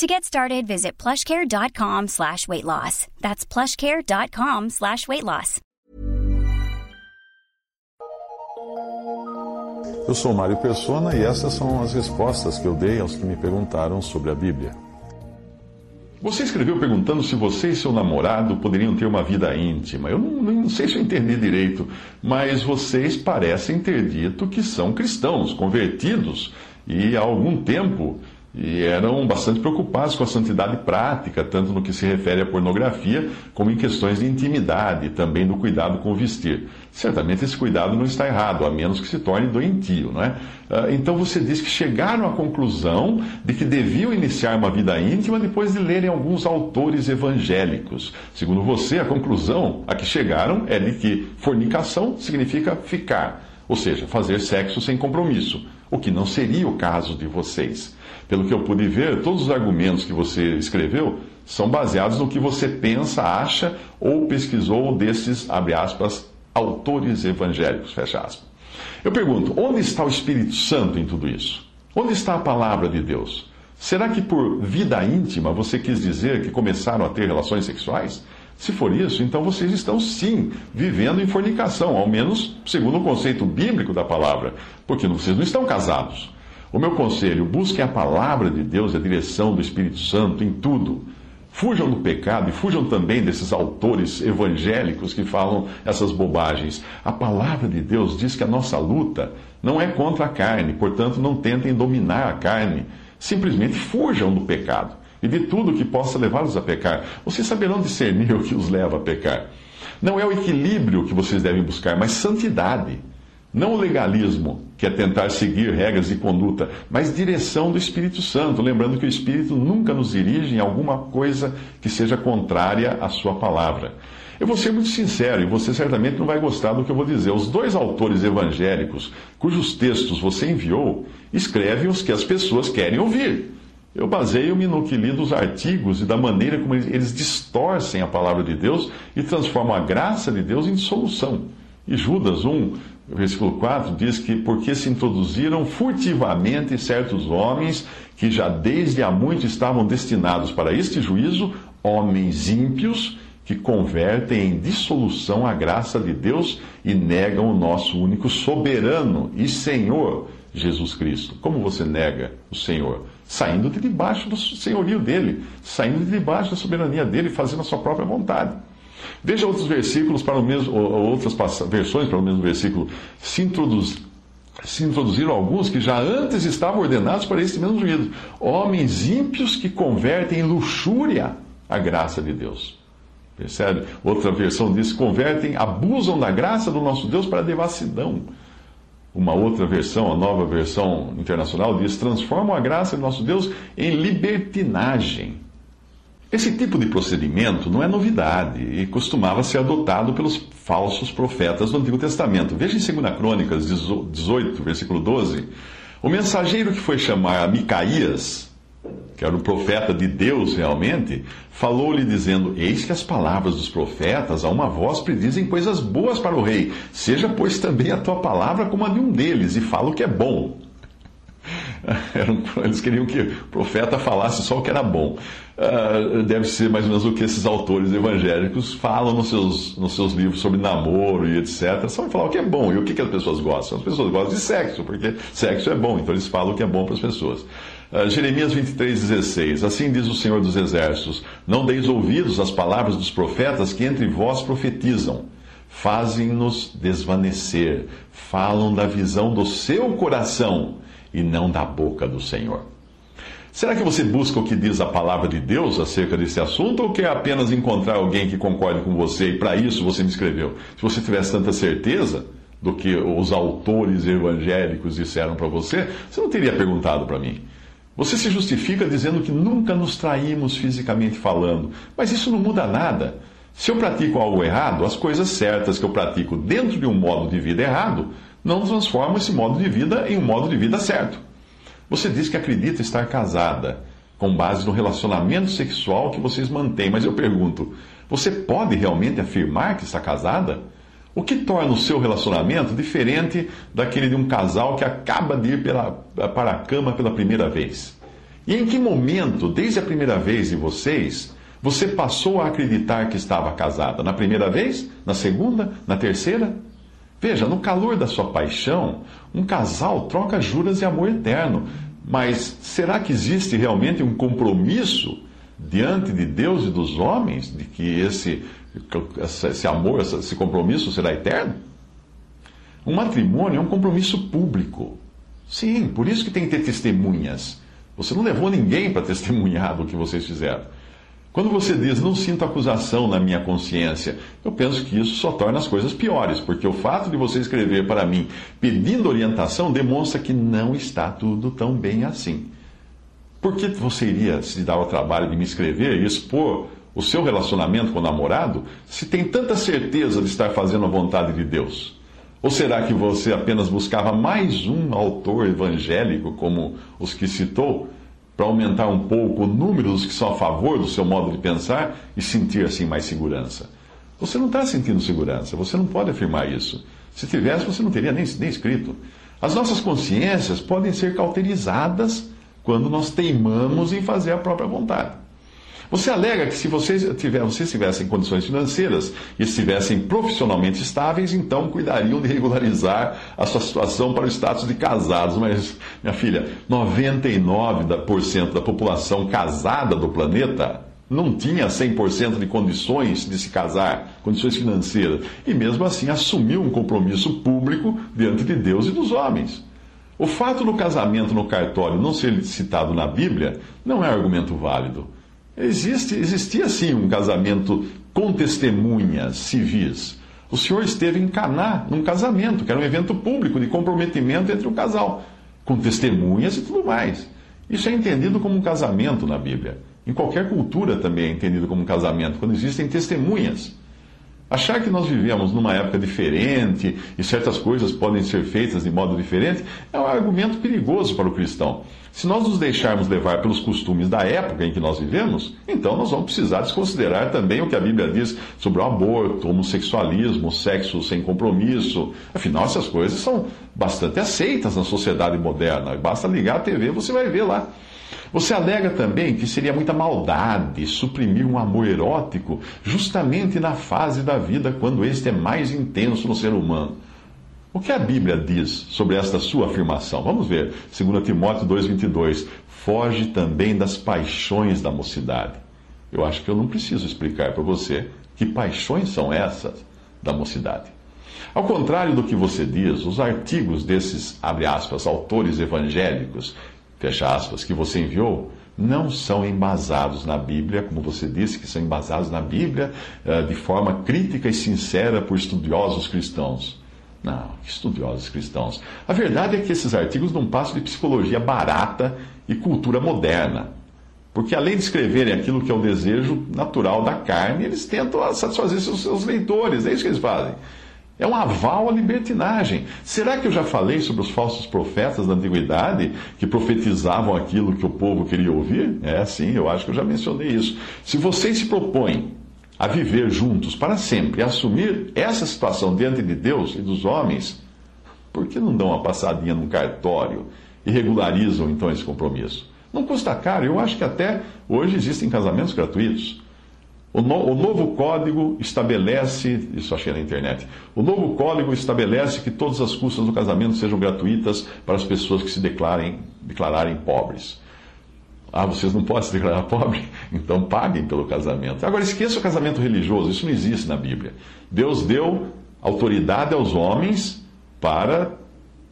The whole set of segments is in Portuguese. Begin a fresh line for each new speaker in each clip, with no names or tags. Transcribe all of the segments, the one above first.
To get started, visit plushcare.com slash weight loss. That's plushcare.com slash weight loss.
Eu sou Mário Persona e essas são as respostas que eu dei aos que me perguntaram sobre a Bíblia. Você escreveu perguntando se você e seu namorado poderiam ter uma vida íntima. Eu não, não, sei se eu entendi direito, mas vocês parecem ter dito que são cristãos, convertidos, e há algum tempo e eram bastante preocupados com a santidade prática, tanto no que se refere à pornografia, como em questões de intimidade também do cuidado com o vestir. Certamente esse cuidado não está errado, a menos que se torne doentio, não é? Ah, então você diz que chegaram à conclusão de que deviam iniciar uma vida íntima depois de lerem alguns autores evangélicos. Segundo você, a conclusão a que chegaram é de que fornicação significa ficar, ou seja, fazer sexo sem compromisso, o que não seria o caso de vocês. Pelo que eu pude ver, todos os argumentos que você escreveu são baseados no que você pensa, acha ou pesquisou desses, abre aspas, autores evangélicos, fecha aspas. Eu pergunto, onde está o Espírito Santo em tudo isso? Onde está a palavra de Deus? Será que por vida íntima você quis dizer que começaram a ter relações sexuais? Se for isso, então vocês estão sim vivendo em fornicação, ao menos segundo o conceito bíblico da palavra, porque vocês não estão casados. O meu conselho: busquem a palavra de Deus, a direção do Espírito Santo em tudo. Fujam do pecado e fujam também desses autores evangélicos que falam essas bobagens. A palavra de Deus diz que a nossa luta não é contra a carne, portanto, não tentem dominar a carne. Simplesmente fujam do pecado e de tudo que possa levá-los a pecar. Vocês saberão discernir o que os leva a pecar. Não é o equilíbrio que vocês devem buscar, mas santidade. Não o legalismo, que é tentar seguir regras de conduta, mas direção do Espírito Santo, lembrando que o Espírito nunca nos dirige em alguma coisa que seja contrária à Sua palavra. Eu vou ser muito sincero, e você certamente não vai gostar do que eu vou dizer. Os dois autores evangélicos, cujos textos você enviou, escrevem os que as pessoas querem ouvir. Eu baseio-me no que li dos artigos e da maneira como eles distorcem a palavra de Deus e transformam a graça de Deus em solução. E Judas 1, versículo 4 diz que porque se introduziram furtivamente certos homens que já desde há muito estavam destinados para este juízo, homens ímpios que convertem em dissolução a graça de Deus e negam o nosso único soberano e Senhor, Jesus Cristo. Como você nega o Senhor? Saindo de debaixo do senhorio dele, saindo de debaixo da soberania dele, fazendo a sua própria vontade. Veja outros versículos para o mesmo, ou outras versões para o mesmo versículo. Se, introduz, se introduziram alguns que já antes estavam ordenados para esse mesmo juízo. Homens ímpios que convertem em luxúria a graça de Deus. Percebe? Outra versão diz: convertem, abusam da graça do nosso Deus para a devassidão. Uma outra versão, a nova versão internacional, diz: transformam a graça do nosso Deus em libertinagem. Esse tipo de procedimento não é novidade e costumava ser adotado pelos falsos profetas do Antigo Testamento. Veja em 2 Crônicas 18, versículo 12. O mensageiro que foi chamar a Micaías, que era o profeta de Deus realmente, falou-lhe dizendo: Eis que as palavras dos profetas, a uma voz, predizem coisas boas para o rei. Seja, pois, também a tua palavra como a de um deles, e fala o que é bom. Eles queriam que o profeta falasse só o que era bom. Uh, deve ser mais ou menos o que esses autores evangélicos falam nos seus, nos seus livros sobre namoro e etc. Só falar o que é bom e o que as pessoas gostam. As pessoas gostam de sexo, porque sexo é bom, então eles falam o que é bom para as pessoas. Uh, Jeremias 23, 16. Assim diz o Senhor dos Exércitos: Não deis ouvidos às palavras dos profetas que entre vós profetizam. Fazem-nos desvanecer, falam da visão do seu coração e não da boca do Senhor. Será que você busca o que diz a palavra de Deus acerca desse assunto ou quer apenas encontrar alguém que concorde com você e para isso você me escreveu? Se você tivesse tanta certeza do que os autores evangélicos disseram para você, você não teria perguntado para mim. Você se justifica dizendo que nunca nos traímos fisicamente falando, mas isso não muda nada. Se eu pratico algo errado, as coisas certas que eu pratico dentro de um modo de vida errado não transformam esse modo de vida em um modo de vida certo. Você diz que acredita estar casada com base no relacionamento sexual que vocês mantêm, mas eu pergunto: você pode realmente afirmar que está casada? O que torna o seu relacionamento diferente daquele de um casal que acaba de ir pela, para a cama pela primeira vez? E em que momento, desde a primeira vez de vocês, você passou a acreditar que estava casada? Na primeira vez? Na segunda? Na terceira? Veja, no calor da sua paixão, um casal troca juras de amor eterno. Mas será que existe realmente um compromisso diante de Deus e dos homens de que esse, esse amor, esse compromisso será eterno? Um matrimônio é um compromisso público. Sim, por isso que tem que ter testemunhas. Você não levou ninguém para testemunhar do que vocês fizeram. Quando você diz, não sinto acusação na minha consciência, eu penso que isso só torna as coisas piores, porque o fato de você escrever para mim pedindo orientação demonstra que não está tudo tão bem assim. Por que você iria se dar o trabalho de me escrever e expor o seu relacionamento com o namorado se tem tanta certeza de estar fazendo a vontade de Deus? Ou será que você apenas buscava mais um autor evangélico como os que citou? para aumentar um pouco o número dos que são a favor do seu modo de pensar e sentir assim mais segurança. Você não está sentindo segurança, você não pode afirmar isso. Se tivesse, você não teria nem, nem escrito. As nossas consciências podem ser cauterizadas quando nós teimamos em fazer a própria vontade. Você alega que se vocês, tiver, vocês tivessem condições financeiras e estivessem profissionalmente estáveis, então cuidariam de regularizar a sua situação para o status de casados. Mas, minha filha, 99% da população casada do planeta não tinha 100% de condições de se casar, condições financeiras, e mesmo assim assumiu um compromisso público diante de Deus e dos homens. O fato do casamento no cartório não ser citado na Bíblia não é argumento válido. Existe, existia sim um casamento com testemunhas civis. O senhor esteve em Caná, num casamento, que era um evento público de comprometimento entre o casal, com testemunhas e tudo mais. Isso é entendido como um casamento na Bíblia. Em qualquer cultura também é entendido como um casamento, quando existem testemunhas. Achar que nós vivemos numa época diferente e certas coisas podem ser feitas de modo diferente é um argumento perigoso para o cristão. Se nós nos deixarmos levar pelos costumes da época em que nós vivemos, então nós vamos precisar desconsiderar também o que a Bíblia diz sobre o aborto, homossexualismo, sexo sem compromisso. Afinal, essas coisas são bastante aceitas na sociedade moderna. Basta ligar a TV, você vai ver lá. Você alega também que seria muita maldade suprimir um amor erótico justamente na fase da vida quando este é mais intenso no ser humano. O que a Bíblia diz sobre esta sua afirmação? Vamos ver. 2 Timóteo 2,22. Foge também das paixões da mocidade. Eu acho que eu não preciso explicar para você que paixões são essas da mocidade. Ao contrário do que você diz, os artigos desses, abre aspas, autores evangélicos fecha aspas, que você enviou, não são embasados na Bíblia, como você disse, que são embasados na Bíblia eh, de forma crítica e sincera por estudiosos cristãos. Não, estudiosos cristãos. A verdade é que esses artigos não passam de psicologia barata e cultura moderna. Porque além de escreverem aquilo que é o desejo natural da carne, eles tentam satisfazer seus, seus leitores, é isso que eles fazem. É um aval à libertinagem. Será que eu já falei sobre os falsos profetas da antiguidade que profetizavam aquilo que o povo queria ouvir? É, sim, eu acho que eu já mencionei isso. Se vocês se propõem a viver juntos para sempre, a assumir essa situação diante de Deus e dos homens, por que não dão uma passadinha num cartório e regularizam então esse compromisso? Não custa caro, eu acho que até hoje existem casamentos gratuitos. O, no, o, novo código estabelece, isso achei na internet, o novo código estabelece que todas as custas do casamento sejam gratuitas para as pessoas que se declarem, declararem pobres. Ah, vocês não podem se declarar pobre? Então paguem pelo casamento. Agora esqueça o casamento religioso, isso não existe na Bíblia. Deus deu autoridade aos homens para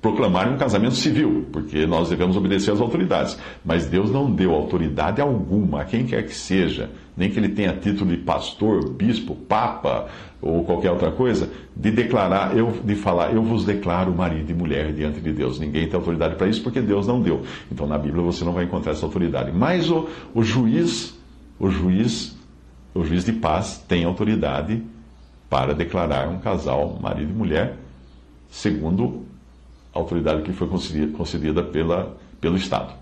proclamar um casamento civil, porque nós devemos obedecer às autoridades. Mas Deus não deu autoridade alguma a quem quer que seja, nem que ele tenha título de pastor, bispo, papa ou qualquer outra coisa, de declarar, eu, de falar, eu vos declaro marido e mulher diante de Deus. Ninguém tem autoridade para isso porque Deus não deu. Então na Bíblia você não vai encontrar essa autoridade. Mas o, o juiz, o juiz o juiz de paz tem autoridade para declarar um casal marido e mulher, segundo autoridade que foi concedida concedida pela, pelo Estado.